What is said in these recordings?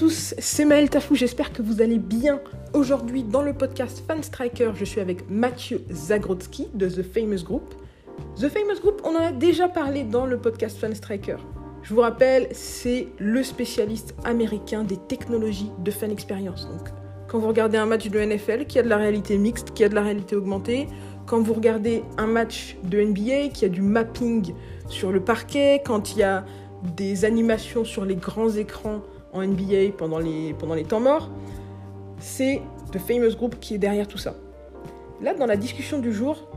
Tous, c'est Maël Tafou, j'espère que vous allez bien. Aujourd'hui, dans le podcast Fan Striker, je suis avec Mathieu Zagrodzki de The Famous Group. The Famous Group, on en a déjà parlé dans le podcast Fan Striker. Je vous rappelle, c'est le spécialiste américain des technologies de fan expérience. Donc, quand vous regardez un match de NFL qui a de la réalité mixte, qui a de la réalité augmentée, quand vous regardez un match de NBA qui a du mapping sur le parquet, quand il y a des animations sur les grands écrans en NBA pendant les, temps morts, c'est The Famous Group qui est derrière tout ça. Là, dans la discussion du jour,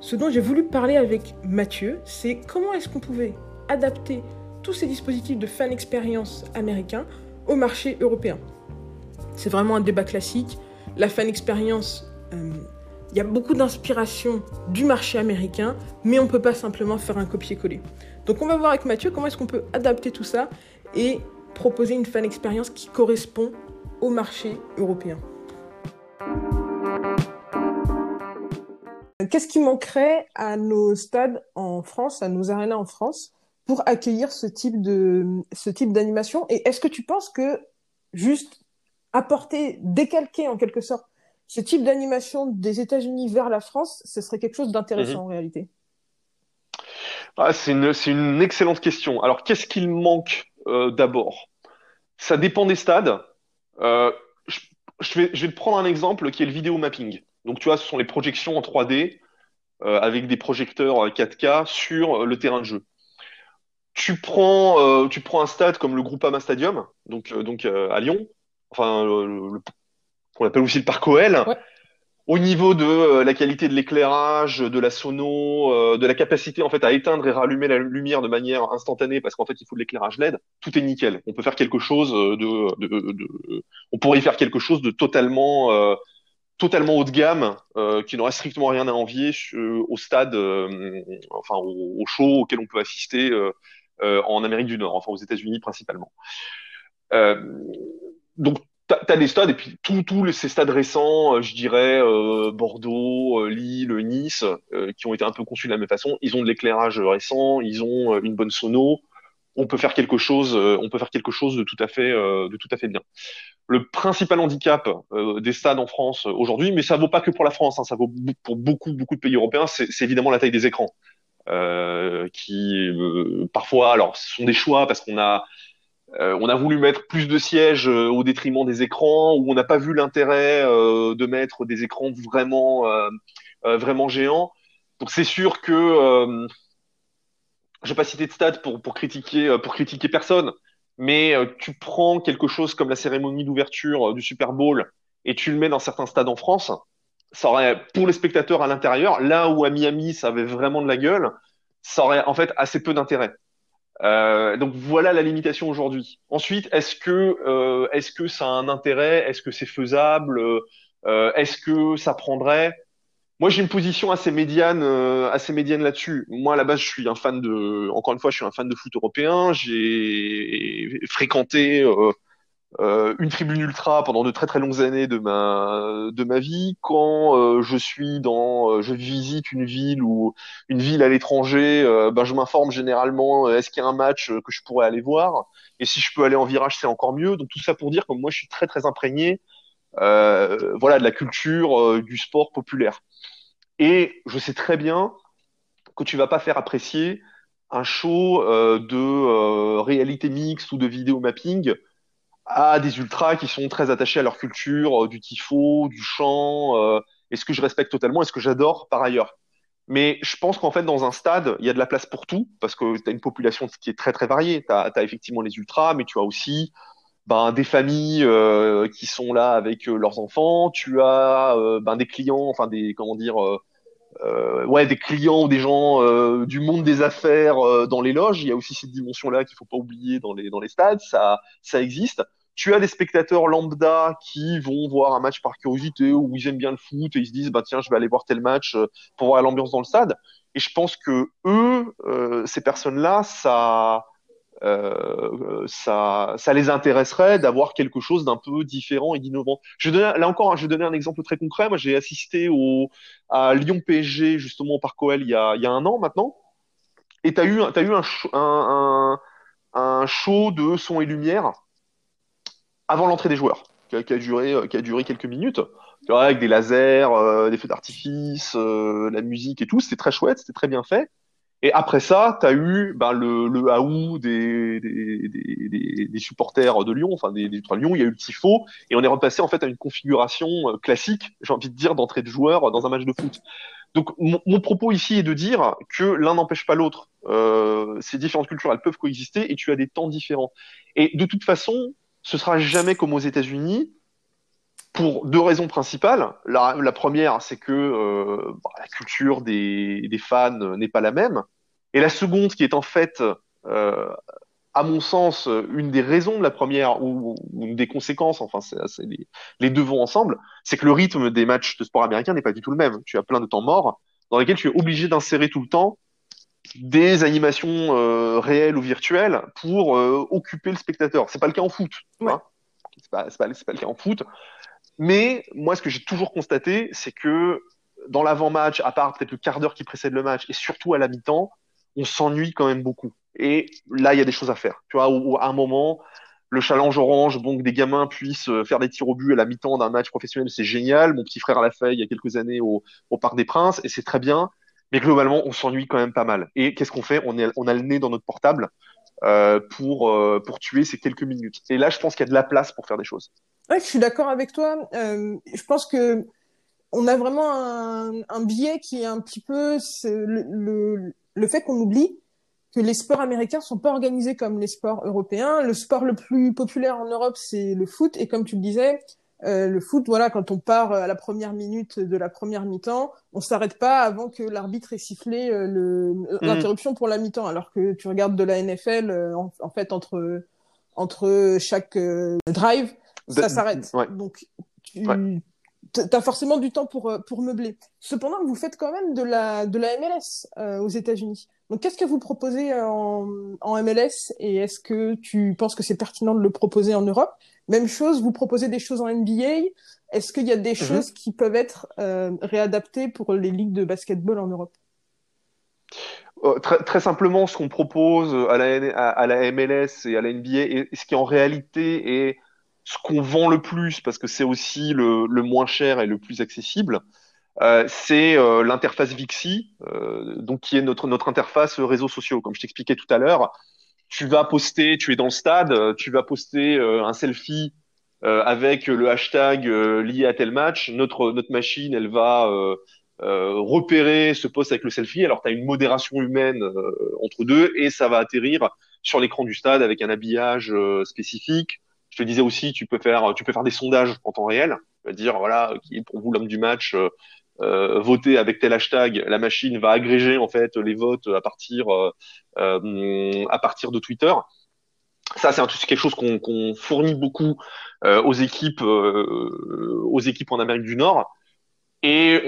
ce dont j'ai voulu parler avec Mathieu, c'est comment est-ce qu'on pouvait adapter tous ces dispositifs de fan expérience américains au marché européen. C'est vraiment un débat classique. La fan expérience, euh, il y a beaucoup d'inspiration du marché américain, mais on ne peut pas simplement faire un copier-coller. Donc on va voir avec Mathieu comment est-ce qu'on peut adapter tout ça et proposer une fan expérience qui correspond au marché européen. Qu'est-ce qui manquerait à nos stades en France, à nos arénas en France, pour accueillir ce type de ce type d'animation? Et est-ce que tu penses que juste apporter, décalquer en quelque sorte ce type d'animation des États-Unis vers la France, ce serait quelque chose d'intéressant Mhm. en réalité? Ah, c'est une, c'est une excellente question. Alors, qu'est-ce qu'il manque euh, d'abord? Ça dépend des stades. Euh, je, vais, te prendre un exemple qui est le vidéo mapping. Donc, tu vois, ce sont les projections en 3D euh, avec des projecteurs euh, 4K sur le terrain de jeu. Tu prends, un stade comme le Groupama Stadium, donc, à Lyon, enfin, le, appelle aussi le Parc OL. Au niveau de euh, la qualité de l'éclairage, de la sono, euh, de la capacité en fait à éteindre et rallumer la lumière de manière instantanée, parce qu'en fait il faut de l'éclairage LED, tout est nickel. On peut faire quelque chose euh, de, de, de- on pourrait y faire quelque chose de totalement, euh, totalement haut de gamme, euh, qui n'aurait strictement rien à envier au stade, enfin au, au show auquel on peut assister en Amérique du Nord, enfin aux États-Unis principalement. Donc, t'as, des stades, et puis tous ces stades récents, euh, je dirais euh, Bordeaux, euh, Lille, Nice, qui ont été un peu conçus de la même façon, ils ont de l'éclairage récent, ils ont une bonne sono. On peut faire quelque chose, on peut faire quelque chose de tout à fait, de tout à fait bien. Le principal handicap des stades en France aujourd'hui, mais ça vaut pas que pour la France, hein, ça vaut pour beaucoup, beaucoup de pays européens, c'est évidemment la taille des écrans, qui parfois, alors, ce sont des choix parce qu'on a euh, on a voulu mettre plus de sièges euh, au détriment des écrans, ou on n'a pas vu l'intérêt euh, de mettre des écrans vraiment, vraiment géants. Donc c'est sûr que je vais pas citer de stade pour, critiquer, pour critiquer personne, mais tu prends quelque chose comme la cérémonie d'ouverture du Super Bowl et tu le mets dans certains stades en France, ça aurait, pour les spectateurs à l'intérieur, là où à Miami ça avait vraiment de la gueule, ça aurait en fait assez peu d'intérêt. Euh, donc voilà la limitation aujourd'hui. Ensuite, est-ce que euh, est-ce que ça a un intérêt? Est-ce que c'est faisable? Euh, est-ce que ça prendrait? Moi, j'ai une position assez médiane, euh, assez médiane là-dessus. Moi, à la base, je suis un fan de, encore une fois, je suis un fan de foot européen. J'ai fréquenté euh, une tribune ultra pendant de très très longues années de ma de ma vie. Quand euh, je suis dans, euh, je visite une ville ou une ville à l'étranger, euh, ben je m'informe généralement. euh, Est-ce qu'il y a un match euh, que je pourrais aller voir? Et si je peux aller en virage, c'est encore mieux. Donc tout ça pour dire que moi, je suis très très imprégné, voilà, de la culture du sport populaire. Et je sais très bien que tu vas pas faire apprécier un show de réalité mixte ou de vidéo mapping à des ultras qui sont très attachés à leur culture, euh, du tifo, du chant, euh, et ce que je respecte totalement et ce que j'adore par ailleurs. Mais je pense qu'en fait, dans un stade, il y a de la place pour tout, parce que tu as une population qui est très très variée. Tu as, effectivement les ultras, mais tu as aussi ben, des familles euh, qui sont là avec leurs enfants. Tu as ben, des clients, enfin des comment dire, ouais, des clients ou des gens du monde des affaires dans les loges. Il y a aussi cette dimension-là qu'il faut pas oublier dans les dans les stades. Ça ça existe. Tu as des spectateurs lambda qui vont voir un match par curiosité ou ils aiment bien le foot et ils se disent bah tiens je vais aller voir tel match euh, pour voir l'ambiance dans le stade. Et je pense que eux, euh, ces personnes-là, ça, euh, ça, ça les intéresserait d'avoir quelque chose d'un peu différent et d'innovant. Je vais là encore, je vais donner un exemple très concret. Moi, j'ai assisté au à Lyon PSG justement au Parc OL il y a, il y a un an maintenant. Et t'as eu, as eu un, un, un, un show de son et lumière avant l'entrée des joueurs, qui a, duré, qui a duré quelques minutes, avec des lasers, euh, des feux d'artifice, euh, la musique et tout. C'était très chouette, c'était très bien fait. Et après ça, tu as eu ben, le, le haou des, des, des, des, supporters de Lyon, enfin des, des Lyon, il y a eu le tifo, et on est repassé en fait à une configuration euh, classique, j'ai envie de dire, d'entrée de joueurs dans un match de foot. Donc mon, mon propos ici est de dire que l'un n'empêche pas l'autre. Euh, ces différentes cultures, elles peuvent coexister, et tu as des temps différents. Et de toute façon, ce sera jamais comme aux États-Unis, pour deux raisons principales. La, première, c'est que euh, bah, la culture des, fans n'est pas la même. Et la seconde, qui est en fait, euh, à mon sens, une des raisons de la première ou, une des conséquences, enfin, les, les, deux vont ensemble, c'est que le rythme des matchs de sport américain n'est pas du tout le même. Tu as plein de temps morts dans lesquels tu es obligé d'insérer tout le temps des animations euh, réelles ou virtuelles pour euh, occuper le spectateur. C'est pas le cas en foot. Ouais. Hein c'est pas, pas, pas le cas en foot. Mais moi, ce que j'ai toujours constaté, c'est que dans l'avant-match, à part peut-être le quart d'heure qui précède le match, et surtout à la mi-temps, on s'ennuie quand même beaucoup. Et là, il y a des choses à faire. Tu vois, où, à un moment, le challenge orange, donc des gamins puissent faire des tirs au but à la mi-temps d'un match professionnel, c'est génial. Mon petit frère l'a fait il y a quelques années au, au Parc des Princes, et c'est très bien. Mais globalement, on s'ennuie quand même pas mal. Et qu'est-ce qu'on fait? On, a le nez dans notre portable euh, pour, euh, pour tuer ces quelques minutes. Et là, je pense qu'il y a de la place pour faire des choses. Ouais, je suis d'accord avec toi. Euh, je pense que on a vraiment un, biais qui est un petit peu le, le, le fait qu'on oublie que les sports américains sont pas organisés comme les sports européens. Le sport le plus populaire en Europe, c'est le foot. Et comme tu le disais, euh, le foot, voilà, quand on part à la première minute de la première mi-temps, on s'arrête pas avant que l'arbitre ait sifflé euh, Mm. l'interruption pour la mi-temps. Alors que tu regardes de la NFL, euh, en, en, fait, entre entre chaque euh, drive, ça s'arrête. Ouais. Donc, tu ouais. as forcément du temps pour, pour meubler. Cependant, vous faites quand même de la, de la MLS euh, aux États-Unis. Donc, qu'est-ce que vous proposez en, en MLS et est-ce que tu penses que c'est pertinent de le proposer en Europe? Même chose, vous proposez des choses en NBA. Est-ce qu'il y a des mmh. choses qui peuvent être euh, réadaptées pour les ligues de basketball en Europe? Euh, très, très, simplement, ce qu'on propose à la, à, à la, MLS et à la NBA, et ce qui en réalité est ce qu'on vend le plus, parce que c'est aussi le, le, moins cher et le plus accessible, euh, c'est euh, l'interface Vixi, donc qui est notre, notre interface réseaux sociaux. Comme je t'expliquais tout à l'heure, tu vas poster, tu es dans le stade, tu vas poster euh, un selfie avec le hashtag lié à tel match. Notre, notre machine, elle va repérer ce post avec le selfie. Alors, tu as une modération humaine entre deux et ça va atterrir sur l'écran du stade avec un habillage spécifique je te disais aussi, tu peux faire, tu peux faire des sondages en temps réel, dire voilà qui est pour vous l'homme du match, euh, euh, votez avec tel hashtag. La machine va agréger en fait les votes à partir euh, à partir de Twitter. Ça, c'est quelque chose qu'on qu fournit beaucoup euh, aux équipes aux équipes en Amérique du Nord. Et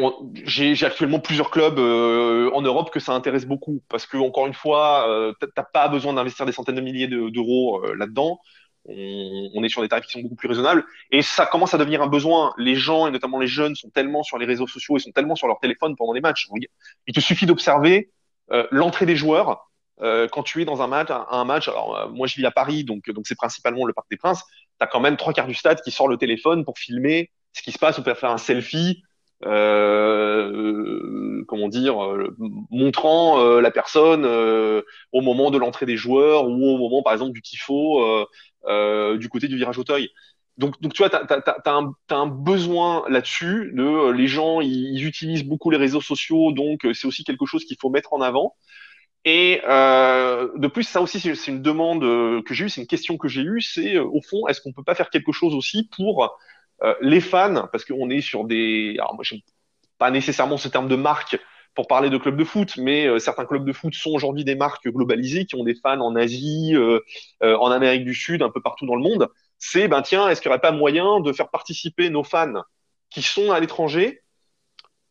j'ai actuellement plusieurs clubs euh, en Europe que ça intéresse beaucoup parce que encore une fois, euh, t'as pas besoin d'investir des centaines de milliers d'euros de, là-dedans on, est sur des tarifs qui sont beaucoup plus raisonnables et ça commence à devenir un besoin. Les gens et notamment les jeunes sont tellement sur les réseaux sociaux et sont tellement sur leur téléphone pendant les matchs. Il te suffit d'observer euh, l'entrée des joueurs euh, quand tu es dans un match. Un match. Alors euh, moi je vis à Paris donc donc c'est principalement le Parc des Princes. T'as quand même trois quarts du stade qui sort le téléphone pour filmer ce qui se passe ou pour faire un selfie. Euh, comment dire, euh, montrant euh, la personne au moment de l'entrée des joueurs ou au moment, par exemple, du tifo euh, du côté du virage Auteuil. Donc, donc tu vois, tu as, as, as, un, un besoin là-dessus. De euh, les gens, ils, utilisent beaucoup les réseaux sociaux, donc euh, c'est aussi quelque chose qu'il faut mettre en avant. Et euh, de plus, ça aussi, c'est une demande que j'ai eue, c'est une question que j'ai eue, c'est au fond, est-ce qu'on peut pas faire quelque chose aussi pour euh, les fans, parce qu'on est sur des, alors moi, j'aime pas nécessairement ce terme de marque pour parler de clubs de foot, mais euh, certains clubs de foot sont aujourd'hui des marques globalisées qui ont des fans en Asie, euh, en Amérique du Sud, un peu partout dans le monde c'est ben tiens, est-ce qu'il n'y aurait pas moyen de faire participer nos fans qui sont à l'étranger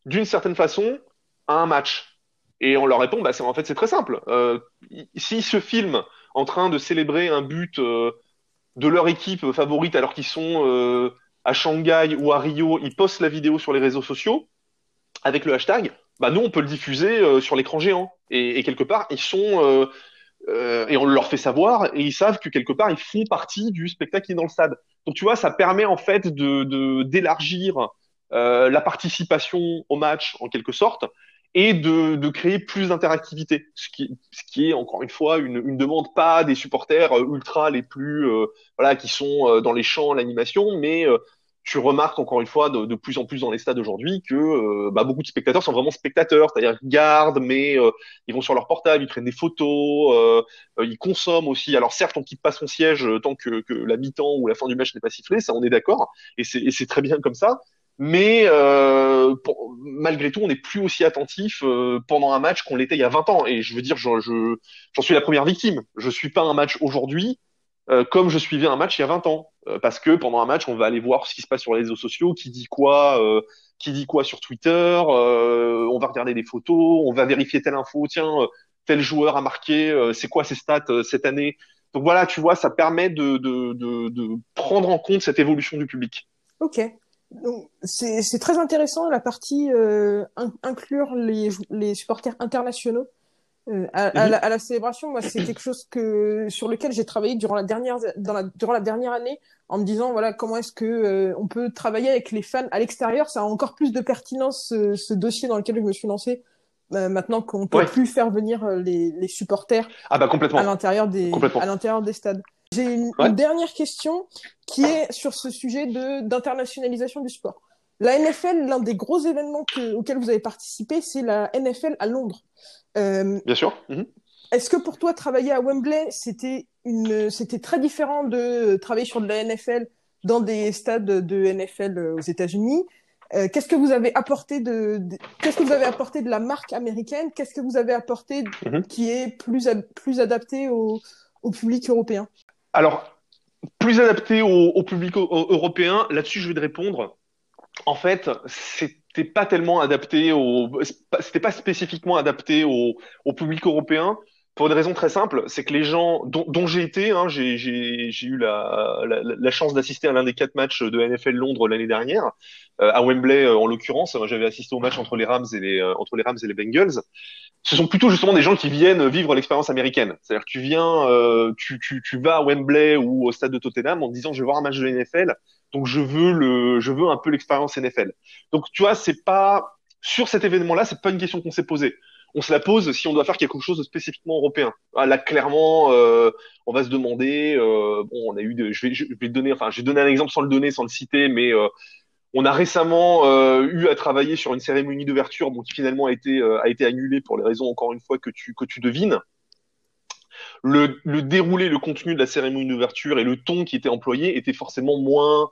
d'une certaine façon à un match? Et on leur répond, bah, en fait c'est très simple. Euh, S'ils se filment en train de célébrer un but euh, de leur équipe favorite alors qu'ils sont euh, à Shanghai ou à Rio, ils postent la vidéo sur les réseaux sociaux avec le hashtag, bah nous on peut le diffuser euh, sur l'écran géant. Et, quelque part, ils sont euh, euh, et on leur fait savoir et ils savent que quelque part ils font partie du spectacle qui est dans le stade. Donc tu vois, ça permet en fait de d'élargir euh, la participation au match en quelque sorte et de, de créer plus d'interactivité, ce qui, ce qui est encore une fois une, une demande pas des supporters euh, ultra les plus euh, voilà qui sont euh, dans les champs l'animation, mais tu remarques encore une fois de, de, plus en plus dans les stades aujourd'hui que euh, bah, beaucoup de spectateurs sont vraiment spectateurs, c'est-à-dire ils regardent, mais euh, ils vont sur leur portable, ils prennent des photos, euh, ils consomment aussi. Alors certes, on quitte pas son siège tant que, que la mi-temps ou la fin du match n'est pas sifflée, ça on est d'accord, et c'est très bien comme ça. Mais pour, malgré tout, on n'est plus aussi attentif pendant un match qu'on l'était il y a 20 ans. Et je veux dire, j'en je, suis la première victime. Je suis pas un match aujourd'hui comme je suivais un match il y a 20 ans. Euh, parce que pendant un match, on va aller voir ce qui se passe sur les réseaux sociaux, qui dit quoi, euh, qui dit quoi sur Twitter, euh, on va regarder des photos, on va vérifier telle info, tiens, tel joueur a marqué, c'est quoi ses stats cette année. Donc voilà, tu vois, ça permet de, de, de, de prendre en compte cette évolution du public. Ok. C'est très intéressant la partie euh, inclure les, les supporters internationaux euh, à, à, mhm. la, à, la, célébration, moi, c'est quelque chose que sur lequel j'ai travaillé durant la dernière dans la, durant la dernière année, en me disant voilà comment est-ce que euh, on peut travailler avec les fans à l'extérieur. Ça a encore plus de pertinence ce, ce dossier dans lequel je me suis lancé. Euh, maintenant qu'on peut plus faire venir euh, les, les supporters ah bah complètement. à l'intérieur des à l'intérieur des stades. J'ai une, ouais. une, dernière question qui est sur ce sujet de d'internationalisation du sport. La NFL, l'un des gros événements que, auxquels vous avez participé, c'est la NFL à Londres. Euh, Bien sûr. Mmh. Est-ce que pour toi, travailler à Wembley, c'était une, c'était très différent de travailler sur de la NFL dans des stades de NFL aux États-Unis? Euh, Qu'est-ce que vous avez apporté de, de qu'est-ce que vous avez apporté de la marque américaine? Qu'est-ce que vous avez apporté mmh. qui est plus plus adapté au, au public européen? Alors, plus adapté au, public européen. Là-dessus, je vais te répondre. En fait, c'était pas tellement adapté au, c'était pas spécifiquement adapté au, public européen pour une raison très simple, c'est que les gens dont, j'ai été, hein, j'ai eu la, chance d'assister à l'un des quatre matchs de NFL Londres l'année dernière, euh, à Wembley euh, en l'occurrence. J'avais assisté au match entre les Rams et les euh, entre les Rams et les Bengals. Ce sont plutôt justement des gens qui viennent vivre l'expérience américaine. C'est-à-dire tu viens, euh, tu, tu, tu vas à Wembley ou au stade de Tottenham en disant je vais voir un match de NFL donc je veux le, je veux un peu l'expérience NFL. Donc tu vois, c'est pas sur cet événement-là, c'est pas une question qu'on s'est posée. On se la pose si on doit faire quelque chose de spécifiquement européen. Ah, là, clairement, euh, on va se demander. Euh, bon, on a eu, de, je vais, je vais donner, enfin, un exemple sans le donner, sans le citer, mais euh, on a récemment euh, eu à travailler sur une cérémonie d'ouverture, bon, qui finalement a été euh, a été annulée pour les raisons encore une fois que tu que tu devines. Le, le déroulé, le contenu de la cérémonie d'ouverture et le ton qui était employé était forcément moins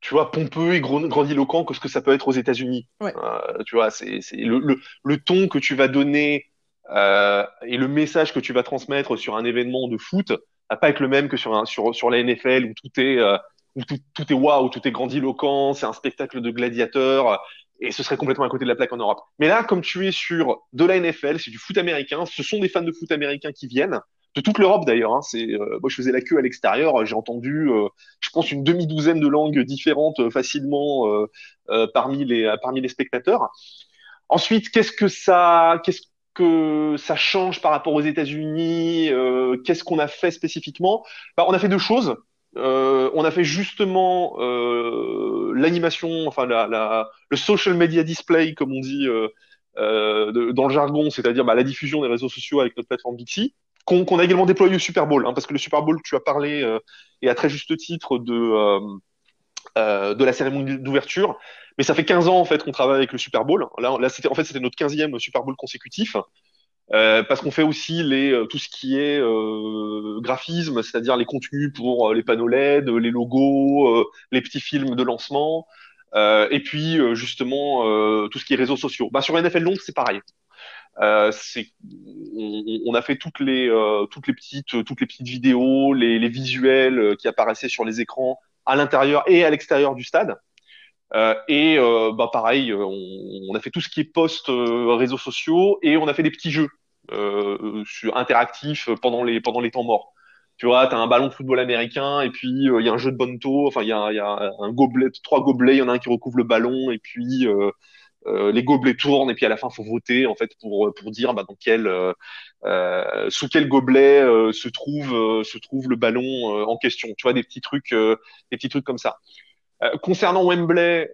tu vois, pompeux et grandiloquent que ce que ça peut être aux États-Unis. Ouais. Euh, tu vois, c'est le, le, le, ton que tu vas donner euh, et le message que tu vas transmettre sur un événement de foot va pas être le même que sur, un, sur, sur la NFL où tout est euh, où tout, tout est waouh, tout est grandiloquent, c'est un spectacle de gladiateurs et ce serait complètement à côté de la plaque en Europe. Mais là, comme tu es sur de la NFL, c'est du foot américain, ce sont des fans de foot américain qui viennent de toute l'Europe d'ailleurs. Hein, c'est euh, moi je faisais la queue à l'extérieur, j'ai entendu, euh, je pense une demi douzaine de langues différentes euh, facilement euh, euh, parmi les parmi les spectateurs. Ensuite, qu'est-ce que ça qu'est-ce que ça change par rapport aux États-Unis Qu'est-ce qu'on a fait spécifiquement? Bah, On a fait deux choses. On a fait justement l'animation, enfin le social media display, comme on dit de, dans le jargon, c'est-à-dire bah, la diffusion des réseaux sociaux avec notre plateforme Vixi qu'on qu a également déployé au Super Bowl, hein, parce que le Super Bowl, tu as parlé, euh, et à très juste titre, de, euh, euh, de la cérémonie d'ouverture, mais ça fait 15 ans en fait qu'on travaille avec le Super Bowl. Là, là c'était en fait c'était notre 15e Super Bowl consécutif. Euh, parce qu'on fait aussi les, euh, tout ce qui est euh, graphisme, c'est-à-dire les contenus pour les panneaux LED, les logos, les petits films de lancement, et puis justement tout ce qui est réseaux sociaux. Bah, sur NFL Londres, c'est pareil. c'est on, a fait toutes les toutes les petites toutes les petites vidéos, les, les visuels qui apparaissaient sur les écrans à l'intérieur et à l'extérieur du stade. Euh, et euh, bah pareil, on, on, a fait tout ce qui est post réseaux sociaux et on a fait des petits jeux sur, interactifs pendant les pendant les temps morts tu vois, tu as un ballon de football américain et puis il y a un jeu de bonto, enfin il y a, y a, un gobelet, trois gobelets, il y en a un qui recouvre le ballon et puis euh, euh, les gobelets tournent et puis à la fin faut voter en fait pour pour dire bah, dans quel euh, sous quel gobelet se trouve se trouve le ballon en question. Tu vois des petits trucs des petits trucs comme ça. concernant Wembley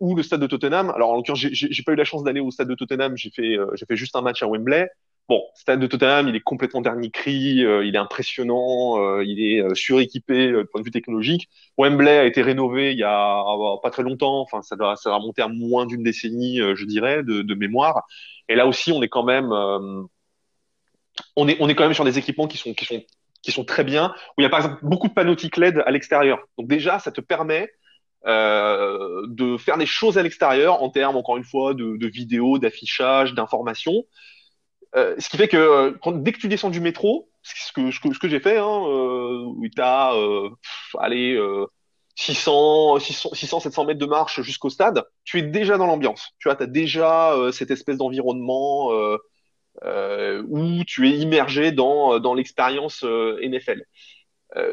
ou le stade de Tottenham, alors en l'occurrence j'ai pas eu la chance d'aller au stade de Tottenham, j'ai fait j'ai fait juste un match à Wembley. Bon, stade de Tottenham, il est complètement dernier cri, euh, il est impressionnant, euh, il est euh, suréquipé du point de vue technologique. Wembley a été rénové il y a pas très longtemps, enfin ça doit, ça va remonter à moins d'une décennie, je dirais, de, de, mémoire. Et là aussi, on est quand même, on est, on est quand même sur des équipements qui sont, qui sont, qui sont très bien. Où il y a par exemple beaucoup de panneaux LED à l'extérieur. Donc déjà, ça te permet euh, de faire des choses à l'extérieur en termes, encore une fois, de, de vidéos, d'affichage, d'informations. Euh, ce qui fait que euh, dès que tu descends du métro, ce que, j'ai fait, hein, euh, où tu as euh, allez, 600, 600, 600, 700 mètres de marche jusqu'au stade, tu es déjà dans l'ambiance. Tu vois, as déjà cette espèce d'environnement où tu es immergé dans, l'expérience NFL.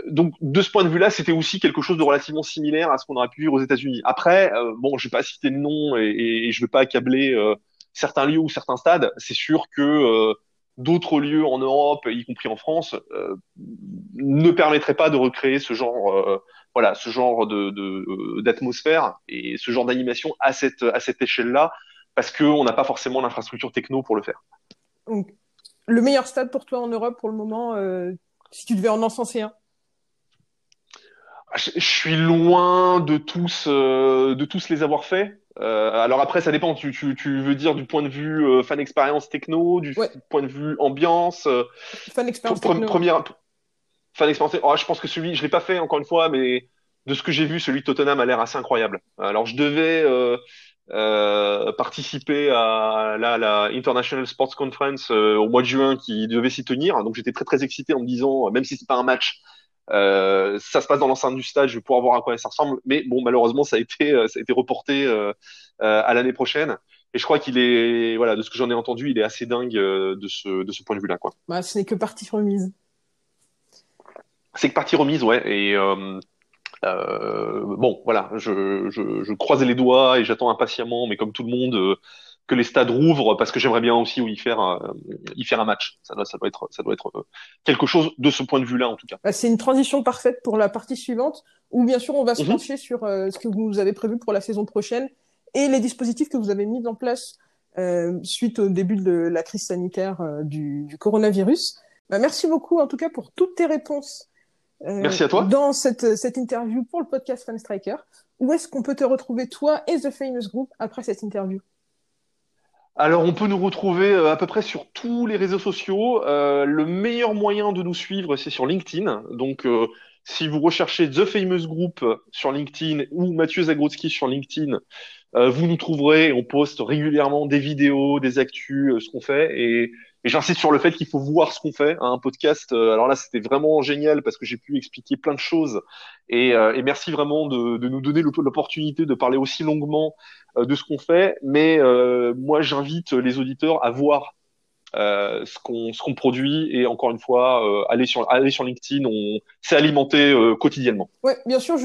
donc de ce point de vue-là, c'était aussi quelque chose de relativement similaire à ce qu'on aurait pu vivre aux États-Unis. Après, bon, je vais pas citer de nom et, et, et je vais pas accabler certains lieux ou certains stades, c'est sûr que euh, d'autres lieux en Europe, y compris en France, euh, ne permettraient pas de recréer ce genre, euh, voilà, ce genre de d'atmosphère et ce genre d'animation à cette à cette échelle-là, parce qu'on n'a pas forcément l'infrastructure techno pour le faire. Donc, le meilleur stade pour toi en Europe pour le moment, si tu devais en encenser un? Je, suis loin de tous de tous les avoir faits. Euh, alors après, ça dépend. Tu, tu, tu, veux dire du point de vue euh, fan expérience techno, du point de vue ambiance. Euh, fan expérience techno. Première fan expérience. Oh, je pense que celui, je l'ai pas fait encore une fois, mais de ce que j'ai vu, celui de Tottenham a l'air assez incroyable. Alors je devais euh, participer à la, la, International Sports Conference au mois de juin qui devait s'y tenir, donc j'étais très très excité en me disant, même si c'est pas un match, euh, ça se passe dans l'enceinte du stade, je vais pouvoir voir à quoi ça ressemble. Mais bon, malheureusement, ça a été, euh, ça a été reporté euh, à l'année prochaine. Et je crois qu'il est, voilà, de ce que j'en ai entendu, il est assez dingue de ce, de ce point de vue-là, quoi. Bah, ce n'est que partie remise. C'est que partie remise, ouais. Et bon, voilà, je, je, je croise les doigts et j'attends impatiemment, mais comme tout le monde que les stades rouvrent parce que j'aimerais bien aussi y faire euh, y faire un match. Ça doit ça doit être ça doit être euh, quelque chose de ce point de vue-là en tout cas. Bah, c'est une transition parfaite pour la partie suivante où bien sûr on va se mhm. pencher sur euh, ce que vous avez prévu pour la saison prochaine et les dispositifs que vous avez mis en place suite au début de la crise sanitaire du, du, coronavirus. Bah, merci beaucoup en tout cas pour toutes tes réponses. Merci à toi. Dans cette, cette interview pour le podcast Fan Striker, où est-ce qu'on peut te retrouver toi et The Famous Group après cette interview? Alors, on peut nous retrouver euh, à peu près sur tous les réseaux sociaux. Euh, le meilleur moyen de nous suivre, c'est sur LinkedIn. Donc, euh, si vous recherchez The Famous Group sur LinkedIn ou Mathieu Zagrodzki sur LinkedIn, vous nous trouverez. On poste régulièrement des vidéos, des actus, ce qu'on fait. Et et j'insiste sur le fait qu'il faut voir ce qu'on fait. Hein, un podcast, euh, alors là, c'était vraiment génial parce que j'ai pu expliquer plein de choses. Et, euh, merci vraiment de, nous donner l'opportunité de parler aussi longuement euh, de ce qu'on fait. Mais moi, j'invite les auditeurs à voir ce qu'on produit et encore une fois sur aller sur LinkedIn on s'est alimenté quotidiennement ouais bien sûr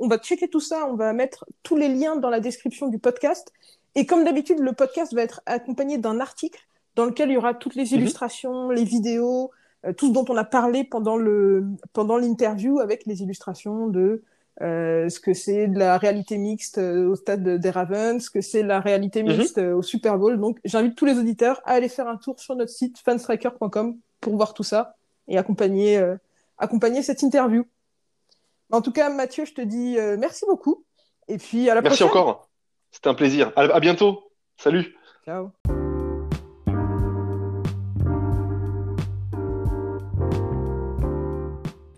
on va checker tout ça on va mettre tous les liens dans la description du podcast et comme d'habitude le podcast va être accompagné d'un article dans lequel il y aura toutes les mhm. illustrations, les vidéos, euh, tout ce dont on a parlé pendant le pendant l'interview avec les illustrations de euh, ce que c'est de la réalité mixte euh, au stade des Ravens, ce que c'est la réalité mhm. mixte au Super Bowl. Donc j'invite tous les auditeurs à aller faire un tour sur notre site fanstriker.com pour voir tout ça et accompagner accompagner cette interview. En tout cas, Mathieu, je te dis merci beaucoup et puis à la prochaine. Merci encore. C'était un plaisir. à bientôt. Salut. Ciao.